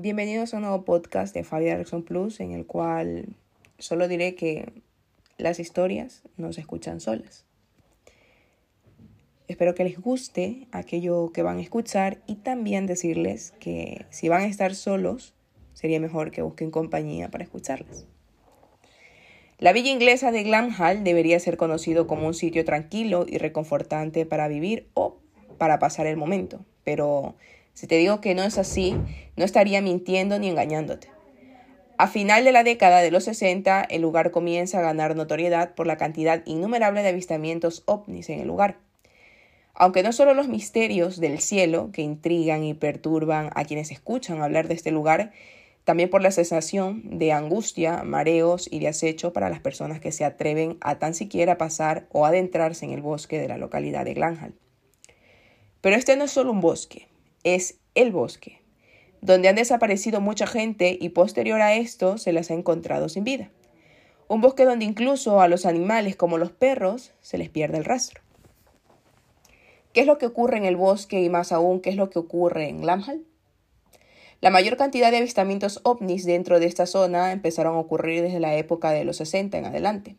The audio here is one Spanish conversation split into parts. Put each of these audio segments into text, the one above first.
Bienvenidos a un nuevo podcast de Fabi Erickson Plus, en el cual solo diré que las historias no se escuchan solas. Espero que les guste aquello que van a escuchar y también decirles que si van a estar solos, sería mejor que busquen compañía para escucharlas. La villa inglesa de Glamhall debería ser conocido como un sitio tranquilo y reconfortante para vivir o para pasar el momento, pero si te digo que no es así, no estaría mintiendo ni engañándote. A final de la década de los 60, el lugar comienza a ganar notoriedad por la cantidad innumerable de avistamientos ovnis en el lugar. Aunque no solo los misterios del cielo que intrigan y perturban a quienes escuchan hablar de este lugar, también por la sensación de angustia, mareos y de acecho para las personas que se atreven a tan siquiera pasar o adentrarse en el bosque de la localidad de Glanhal. Pero este no es solo un bosque, es el bosque, donde han desaparecido mucha gente y posterior a esto se las ha encontrado sin vida. Un bosque donde incluso a los animales como los perros se les pierde el rastro. ¿Qué es lo que ocurre en el bosque y más aún qué es lo que ocurre en Lamhal? La mayor cantidad de avistamientos ovnis dentro de esta zona empezaron a ocurrir desde la época de los 60 en adelante.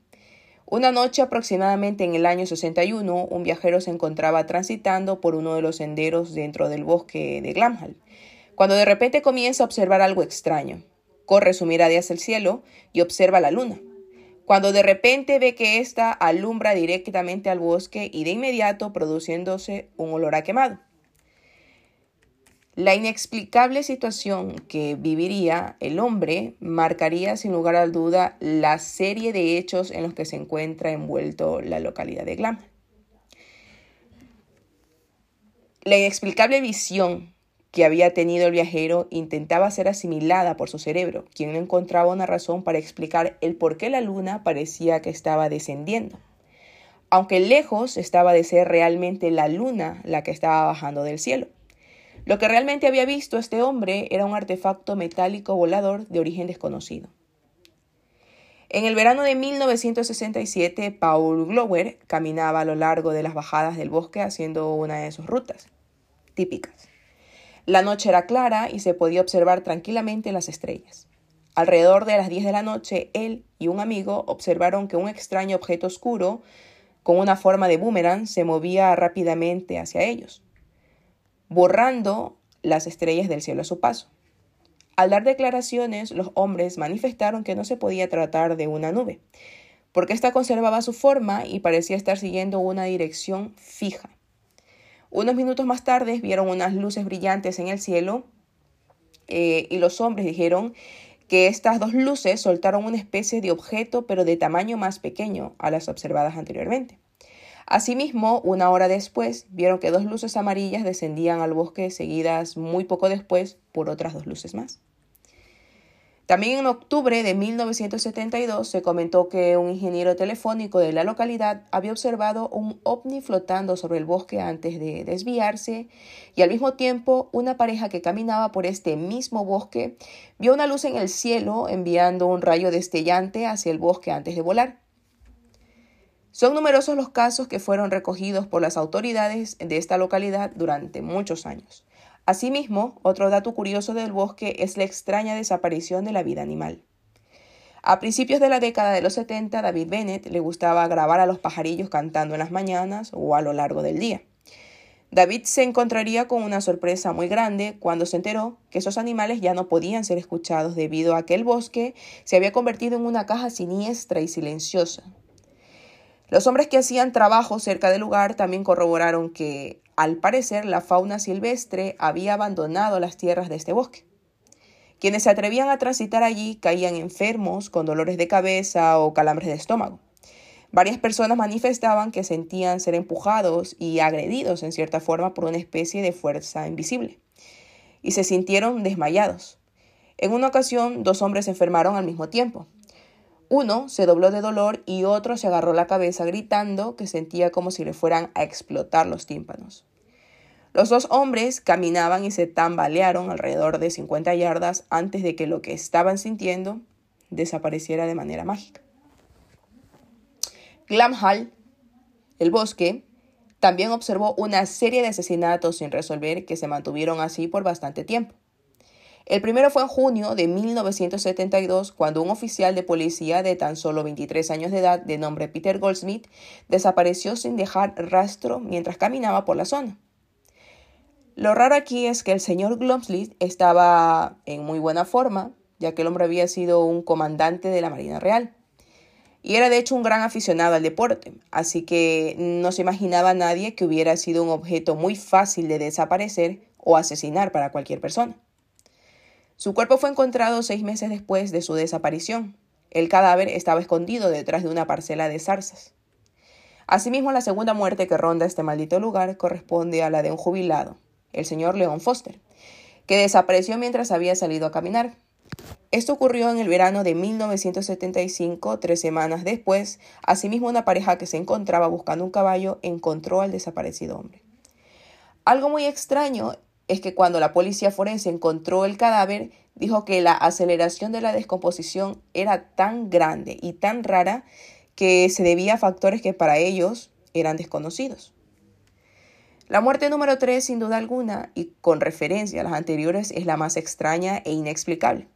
Una noche aproximadamente en el año 61, un viajero se encontraba transitando por uno de los senderos dentro del bosque de Glamhall, cuando de repente comienza a observar algo extraño. Corre su mirada hacia el cielo y observa la luna. Cuando de repente ve que ésta alumbra directamente al bosque y de inmediato produciéndose un olor a quemado. La inexplicable situación que viviría el hombre marcaría sin lugar a duda la serie de hechos en los que se encuentra envuelto la localidad de Glam. La inexplicable visión que había tenido el viajero intentaba ser asimilada por su cerebro, quien no encontraba una razón para explicar el por qué la luna parecía que estaba descendiendo, aunque lejos estaba de ser realmente la luna la que estaba bajando del cielo. Lo que realmente había visto este hombre era un artefacto metálico volador de origen desconocido. En el verano de 1967, Paul Glower caminaba a lo largo de las bajadas del bosque haciendo una de sus rutas típicas. La noche era clara y se podía observar tranquilamente las estrellas. Alrededor de las 10 de la noche, él y un amigo observaron que un extraño objeto oscuro, con una forma de boomerang, se movía rápidamente hacia ellos borrando las estrellas del cielo a su paso. Al dar declaraciones, los hombres manifestaron que no se podía tratar de una nube, porque ésta conservaba su forma y parecía estar siguiendo una dirección fija. Unos minutos más tarde vieron unas luces brillantes en el cielo eh, y los hombres dijeron que estas dos luces soltaron una especie de objeto pero de tamaño más pequeño a las observadas anteriormente. Asimismo, una hora después, vieron que dos luces amarillas descendían al bosque seguidas muy poco después por otras dos luces más. También en octubre de 1972 se comentó que un ingeniero telefónico de la localidad había observado un ovni flotando sobre el bosque antes de desviarse y al mismo tiempo una pareja que caminaba por este mismo bosque vio una luz en el cielo enviando un rayo destellante hacia el bosque antes de volar. Son numerosos los casos que fueron recogidos por las autoridades de esta localidad durante muchos años. Asimismo, otro dato curioso del bosque es la extraña desaparición de la vida animal. A principios de la década de los 70, David Bennett le gustaba grabar a los pajarillos cantando en las mañanas o a lo largo del día. David se encontraría con una sorpresa muy grande cuando se enteró que esos animales ya no podían ser escuchados debido a que el bosque se había convertido en una caja siniestra y silenciosa, los hombres que hacían trabajo cerca del lugar también corroboraron que, al parecer, la fauna silvestre había abandonado las tierras de este bosque. Quienes se atrevían a transitar allí caían enfermos con dolores de cabeza o calambres de estómago. Varias personas manifestaban que sentían ser empujados y agredidos en cierta forma por una especie de fuerza invisible, y se sintieron desmayados. En una ocasión, dos hombres se enfermaron al mismo tiempo. Uno se dobló de dolor y otro se agarró la cabeza gritando que sentía como si le fueran a explotar los tímpanos. Los dos hombres caminaban y se tambalearon alrededor de 50 yardas antes de que lo que estaban sintiendo desapareciera de manera mágica. Glamhall, el bosque, también observó una serie de asesinatos sin resolver que se mantuvieron así por bastante tiempo. El primero fue en junio de 1972, cuando un oficial de policía de tan solo 23 años de edad, de nombre Peter Goldsmith, desapareció sin dejar rastro mientras caminaba por la zona. Lo raro aquí es que el señor Goldsmith estaba en muy buena forma, ya que el hombre había sido un comandante de la Marina Real. Y era de hecho un gran aficionado al deporte, así que no se imaginaba nadie que hubiera sido un objeto muy fácil de desaparecer o asesinar para cualquier persona. Su cuerpo fue encontrado seis meses después de su desaparición. El cadáver estaba escondido detrás de una parcela de zarzas. Asimismo, la segunda muerte que ronda este maldito lugar corresponde a la de un jubilado, el señor Leon Foster, que desapareció mientras había salido a caminar. Esto ocurrió en el verano de 1975, tres semanas después. Asimismo, una pareja que se encontraba buscando un caballo encontró al desaparecido hombre. Algo muy extraño es que cuando la policía forense encontró el cadáver, dijo que la aceleración de la descomposición era tan grande y tan rara que se debía a factores que para ellos eran desconocidos. La muerte número 3, sin duda alguna, y con referencia a las anteriores, es la más extraña e inexplicable.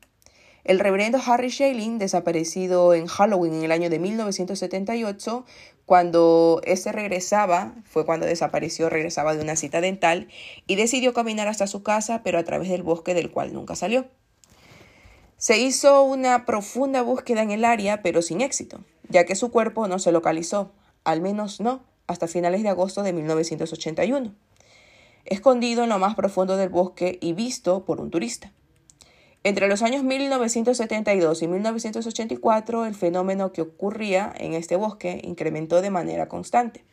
El reverendo Harry Shaling, desaparecido en Halloween en el año de 1978, cuando ese regresaba, fue cuando desapareció, regresaba de una cita dental y decidió caminar hasta su casa, pero a través del bosque del cual nunca salió. Se hizo una profunda búsqueda en el área, pero sin éxito, ya que su cuerpo no se localizó, al menos no, hasta finales de agosto de 1981, escondido en lo más profundo del bosque y visto por un turista. Entre los años 1972 y 1984, el fenómeno que ocurría en este bosque incrementó de manera constante.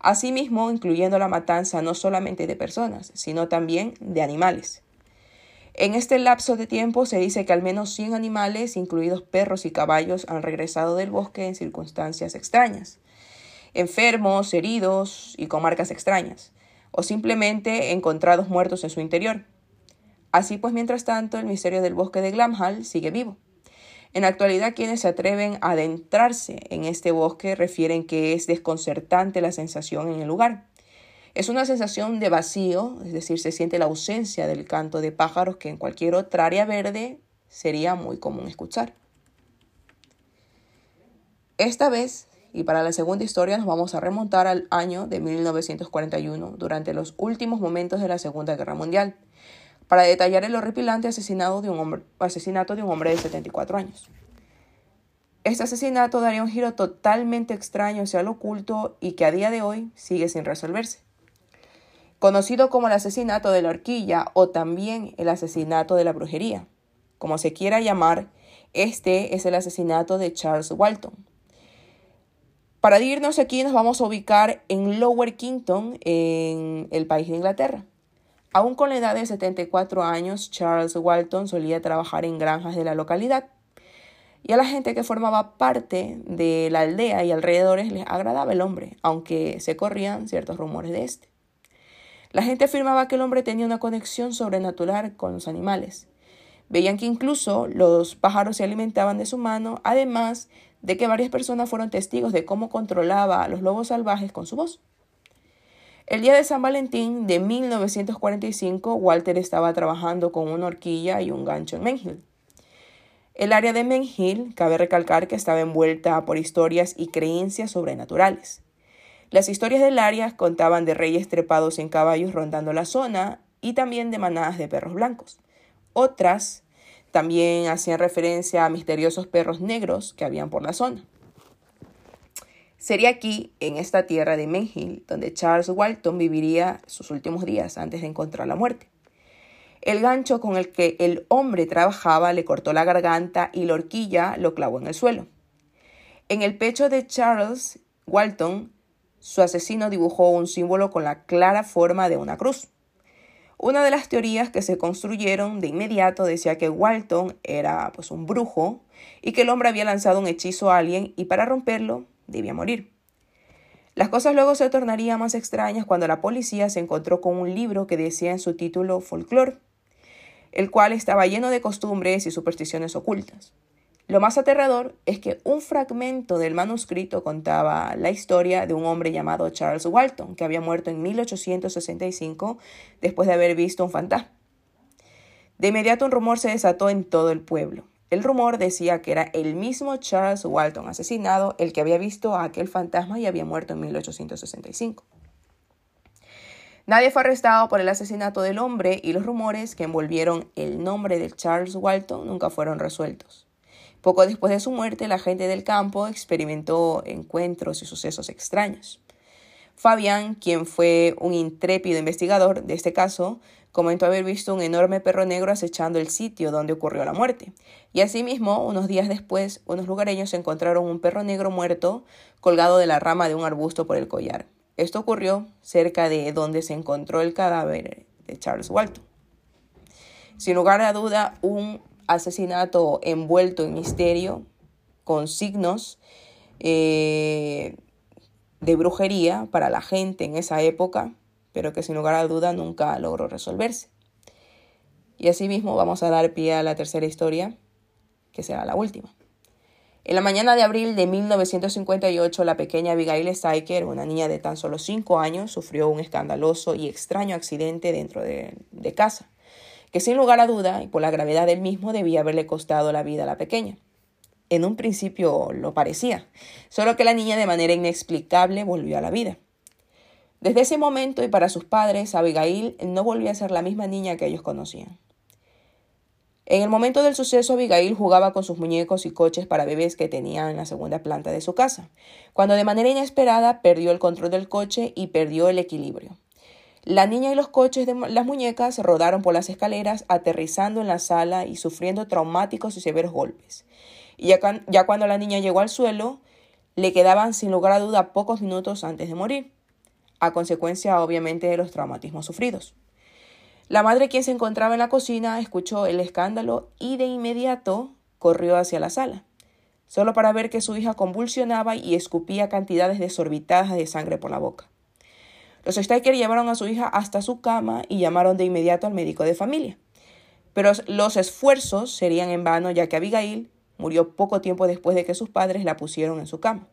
Asimismo, incluyendo la matanza no solamente de personas, sino también de animales. En este lapso de tiempo se dice que al menos 100 animales, incluidos perros y caballos, han regresado del bosque en circunstancias extrañas, enfermos, heridos y con marcas extrañas, o simplemente encontrados muertos en su interior. Así pues, mientras tanto, el misterio del bosque de Glamhall sigue vivo. En la actualidad, quienes se atreven a adentrarse en este bosque refieren que es desconcertante la sensación en el lugar. Es una sensación de vacío, es decir, se siente la ausencia del canto de pájaros que en cualquier otra área verde sería muy común escuchar. Esta vez, y para la segunda historia, nos vamos a remontar al año de 1941, durante los últimos momentos de la Segunda Guerra Mundial para detallar el horripilante asesinato de un hombre, asesinato de, un hombre de 74 años. Este asesinato daría un giro totalmente extraño hacia lo oculto y que a día de hoy sigue sin resolverse. Conocido como el asesinato de la horquilla o también el asesinato de la brujería. Como se quiera llamar, este es el asesinato de Charles Walton. Para irnos aquí nos vamos a ubicar en Lower Kington, en el país de Inglaterra. Aún con la edad de 74 años, Charles Walton solía trabajar en granjas de la localidad. Y a la gente que formaba parte de la aldea y alrededores les agradaba el hombre, aunque se corrían ciertos rumores de este. La gente afirmaba que el hombre tenía una conexión sobrenatural con los animales. Veían que incluso los pájaros se alimentaban de su mano, además de que varias personas fueron testigos de cómo controlaba a los lobos salvajes con su voz. El día de San Valentín de 1945, Walter estaba trabajando con una horquilla y un gancho en Menhill. El área de Menhill, cabe recalcar que estaba envuelta por historias y creencias sobrenaturales. Las historias del área contaban de reyes trepados en caballos rondando la zona y también de manadas de perros blancos. Otras también hacían referencia a misteriosos perros negros que habían por la zona. Sería aquí, en esta tierra de Menhill, donde Charles Walton viviría sus últimos días antes de encontrar la muerte. El gancho con el que el hombre trabajaba le cortó la garganta y la horquilla lo clavó en el suelo. En el pecho de Charles Walton, su asesino dibujó un símbolo con la clara forma de una cruz. Una de las teorías que se construyeron de inmediato decía que Walton era pues un brujo y que el hombre había lanzado un hechizo a alguien y para romperlo debía morir. Las cosas luego se tornarían más extrañas cuando la policía se encontró con un libro que decía en su título Folklore, el cual estaba lleno de costumbres y supersticiones ocultas. Lo más aterrador es que un fragmento del manuscrito contaba la historia de un hombre llamado Charles Walton, que había muerto en 1865 después de haber visto un fantasma. De inmediato un rumor se desató en todo el pueblo. El rumor decía que era el mismo Charles Walton asesinado el que había visto a aquel fantasma y había muerto en 1865. Nadie fue arrestado por el asesinato del hombre y los rumores que envolvieron el nombre de Charles Walton nunca fueron resueltos. Poco después de su muerte, la gente del campo experimentó encuentros y sucesos extraños. Fabián, quien fue un intrépido investigador de este caso, comentó haber visto un enorme perro negro acechando el sitio donde ocurrió la muerte. Y asimismo, unos días después, unos lugareños encontraron un perro negro muerto colgado de la rama de un arbusto por el collar. Esto ocurrió cerca de donde se encontró el cadáver de Charles Walton. Sin lugar a duda, un asesinato envuelto en misterio, con signos eh, de brujería para la gente en esa época, pero que sin lugar a duda nunca logró resolverse. Y asimismo vamos a dar pie a la tercera historia, que será la última. En la mañana de abril de 1958, la pequeña Abigail Steiker, una niña de tan solo 5 años, sufrió un escandaloso y extraño accidente dentro de, de, casa, que sin lugar a duda, y por la gravedad del mismo, debía haberle costado la vida a la pequeña. En un principio lo parecía, solo que la niña de manera inexplicable volvió a la vida. Desde ese momento y para sus padres, Abigail no volvió a ser la misma niña que ellos conocían. En el momento del suceso, Abigail jugaba con sus muñecos y coches para bebés que tenía en la segunda planta de su casa, cuando de manera inesperada perdió el control del coche y perdió el equilibrio. La niña y los coches de las muñecas rodaron por las escaleras, aterrizando en la sala y sufriendo traumáticos y severos golpes. Y ya, cuando la niña llegó al suelo, le quedaban sin lugar a duda pocos minutos antes de morir, a consecuencia obviamente de los traumatismos sufridos. La madre, quien se encontraba en la cocina, escuchó el escándalo y de inmediato corrió hacia la sala, solo para ver que su hija convulsionaba y escupía cantidades desorbitadas de sangre por la boca. Los Steiker llevaron a su hija hasta su cama y llamaron de inmediato al médico de familia. Pero los esfuerzos serían en vano ya que Abigail murió poco tiempo después de que sus padres la pusieron en su cama.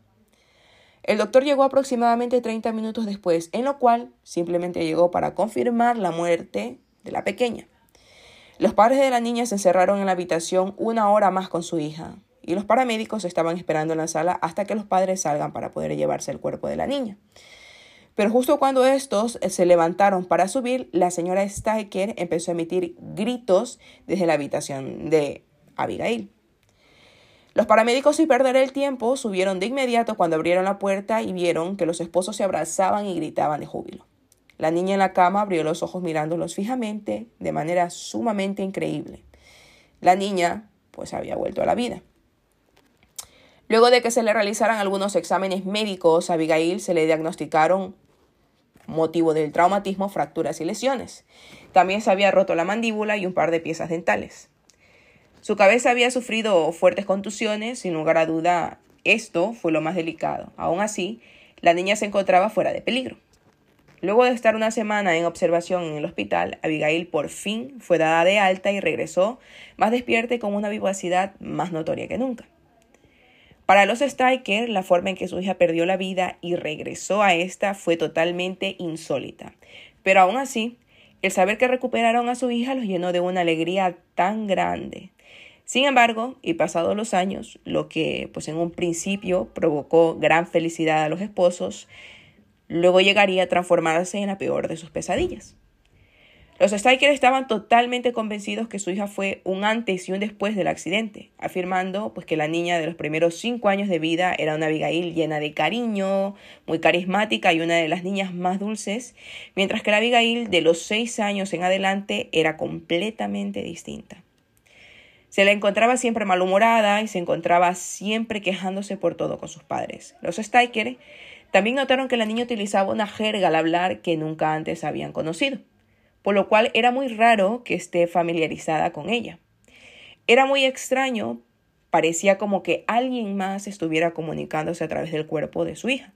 El doctor llegó aproximadamente 30 minutos después, en lo cual simplemente llegó para confirmar la muerte de la pequeña. Los padres de la niña se encerraron en la habitación una hora más con su hija, y los paramédicos estaban esperando en la sala hasta que los padres salgan para poder llevarse el cuerpo de la niña. Pero justo cuando estos se levantaron para subir, la señora Steiker empezó a emitir gritos desde la habitación de Abigail. Los paramédicos, sin perder el tiempo, subieron de inmediato cuando abrieron la puerta y vieron que los esposos se abrazaban y gritaban de júbilo. La niña en la cama abrió los ojos mirándolos fijamente, de manera sumamente increíble. La niña, pues, había vuelto a la vida. Luego de que se le realizaran algunos exámenes médicos, a Abigail se le diagnosticaron motivo del traumatismo, fracturas y lesiones. También se había roto la mandíbula y un par de piezas dentales. Su cabeza había sufrido fuertes contusiones, sin lugar a duda, esto fue lo más delicado. Aún así, la niña se encontraba fuera de peligro. Luego de estar una semana en observación en el hospital, Abigail por fin fue dada de alta y regresó más despierta y con una vivacidad más notoria que nunca. Para los Steiker, la forma en que su hija perdió la vida y regresó a esta fue totalmente insólita. Pero aún así, el saber que recuperaron a su hija los llenó de una alegría tan grande. Sin embargo, y pasados los años, lo que pues en un principio provocó gran felicidad a los esposos, luego llegaría a transformarse en la peor de sus pesadillas. Los Steiker estaban totalmente convencidos que su hija fue un antes y un después del accidente, afirmando pues que la niña de los primeros cinco años de vida era una Abigail llena de cariño, muy carismática y una de las niñas más dulces, mientras que la Abigail de los seis años en adelante era completamente distinta. Se la encontraba siempre malhumorada y se encontraba siempre quejándose por todo con sus padres. Los Steiker también notaron que la niña utilizaba una jerga al hablar que nunca antes habían conocido, por lo cual era muy raro que esté familiarizada con ella. Era muy extraño, parecía como que alguien más estuviera comunicándose a través del cuerpo de su hija.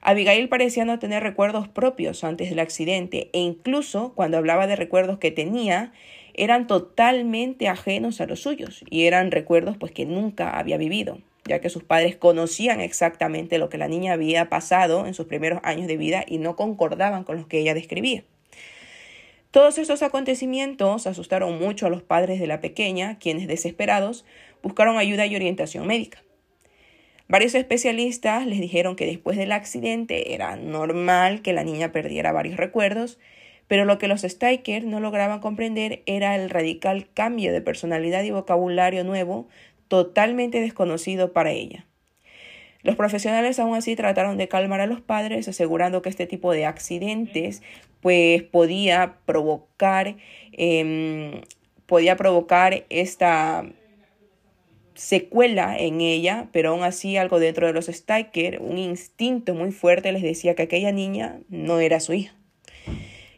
Abigail parecía no tener recuerdos propios antes del accidente e incluso cuando hablaba de recuerdos que tenía, eran totalmente ajenos a los suyos y eran recuerdos pues que nunca había vivido, ya que sus padres conocían exactamente lo que la niña había pasado en sus primeros años de vida y no concordaban con lo que ella describía. Todos estos acontecimientos asustaron mucho a los padres de la pequeña, quienes desesperados buscaron ayuda y orientación médica. Varios especialistas les dijeron que después del accidente era normal que la niña perdiera varios recuerdos, pero lo que los Steiker no lograban comprender era el radical cambio de personalidad y vocabulario nuevo totalmente desconocido para ella. Los profesionales aún así trataron de calmar a los padres, asegurando que este tipo de accidentes pues podía provocar em, podía provocar esta secuela en ella, pero aún así algo dentro de los Steiker, un instinto muy fuerte les decía que aquella niña no era su hija,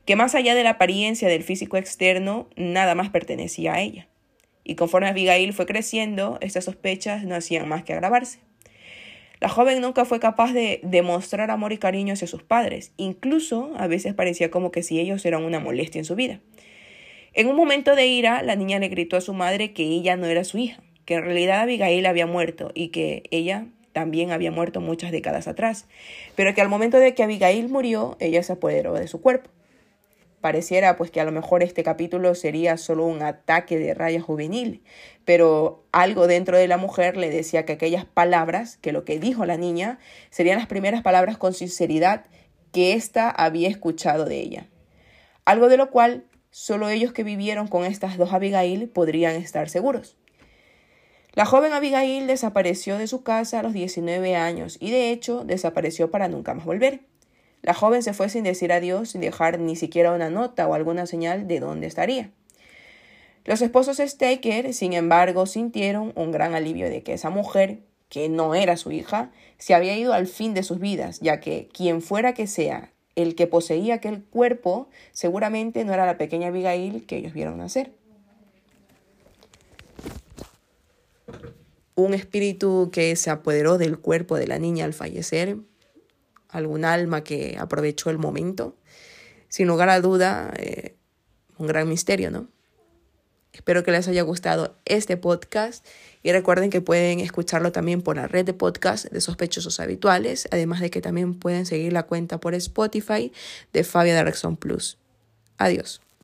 que más allá de la apariencia del físico externo, nada más pertenecía a ella. Y conforme Abigail fue creciendo, estas sospechas no hacían más que agravarse. La joven nunca fue capaz de demostrar amor y cariño hacia sus padres, incluso a veces parecía como que si ellos eran una molestia en su vida. En un momento de ira, la niña le gritó a su madre que ella no era su hija, que en realidad Abigail había muerto y que ella también había muerto muchas décadas atrás, pero que al momento de que Abigail murió, ella se apoderó de su cuerpo. Pareciera pues que a lo mejor este capítulo sería solo un ataque de raya juvenil, pero algo dentro de la mujer le decía que aquellas palabras, que lo que dijo la niña, serían las primeras palabras con sinceridad que ésta había escuchado de ella. Algo de lo cual solo ellos que vivieron con estas dos Abigail podrían estar seguros. La joven Abigail desapareció de su casa a los 19 años y de hecho desapareció para nunca más volver. La joven se fue sin decir adiós, sin dejar ni siquiera una nota o alguna señal de dónde estaría. Los esposos Staker, sin embargo, sintieron un gran alivio de que esa mujer, que no era su hija, se había ido al fin de sus vidas, ya que quien fuera que sea el que poseía aquel cuerpo, seguramente no era la pequeña Abigail que ellos vieron nacer. un espíritu que se apoderó del cuerpo de la niña al fallecer, algún alma que aprovechó el momento. Sin lugar a duda, eh, un gran misterio, ¿no? Espero que les haya gustado este podcast y recuerden que pueden escucharlo también por la red de podcast de sospechosos habituales, además de que también pueden seguir la cuenta por Spotify de Fabia de Rexon Plus. Adiós.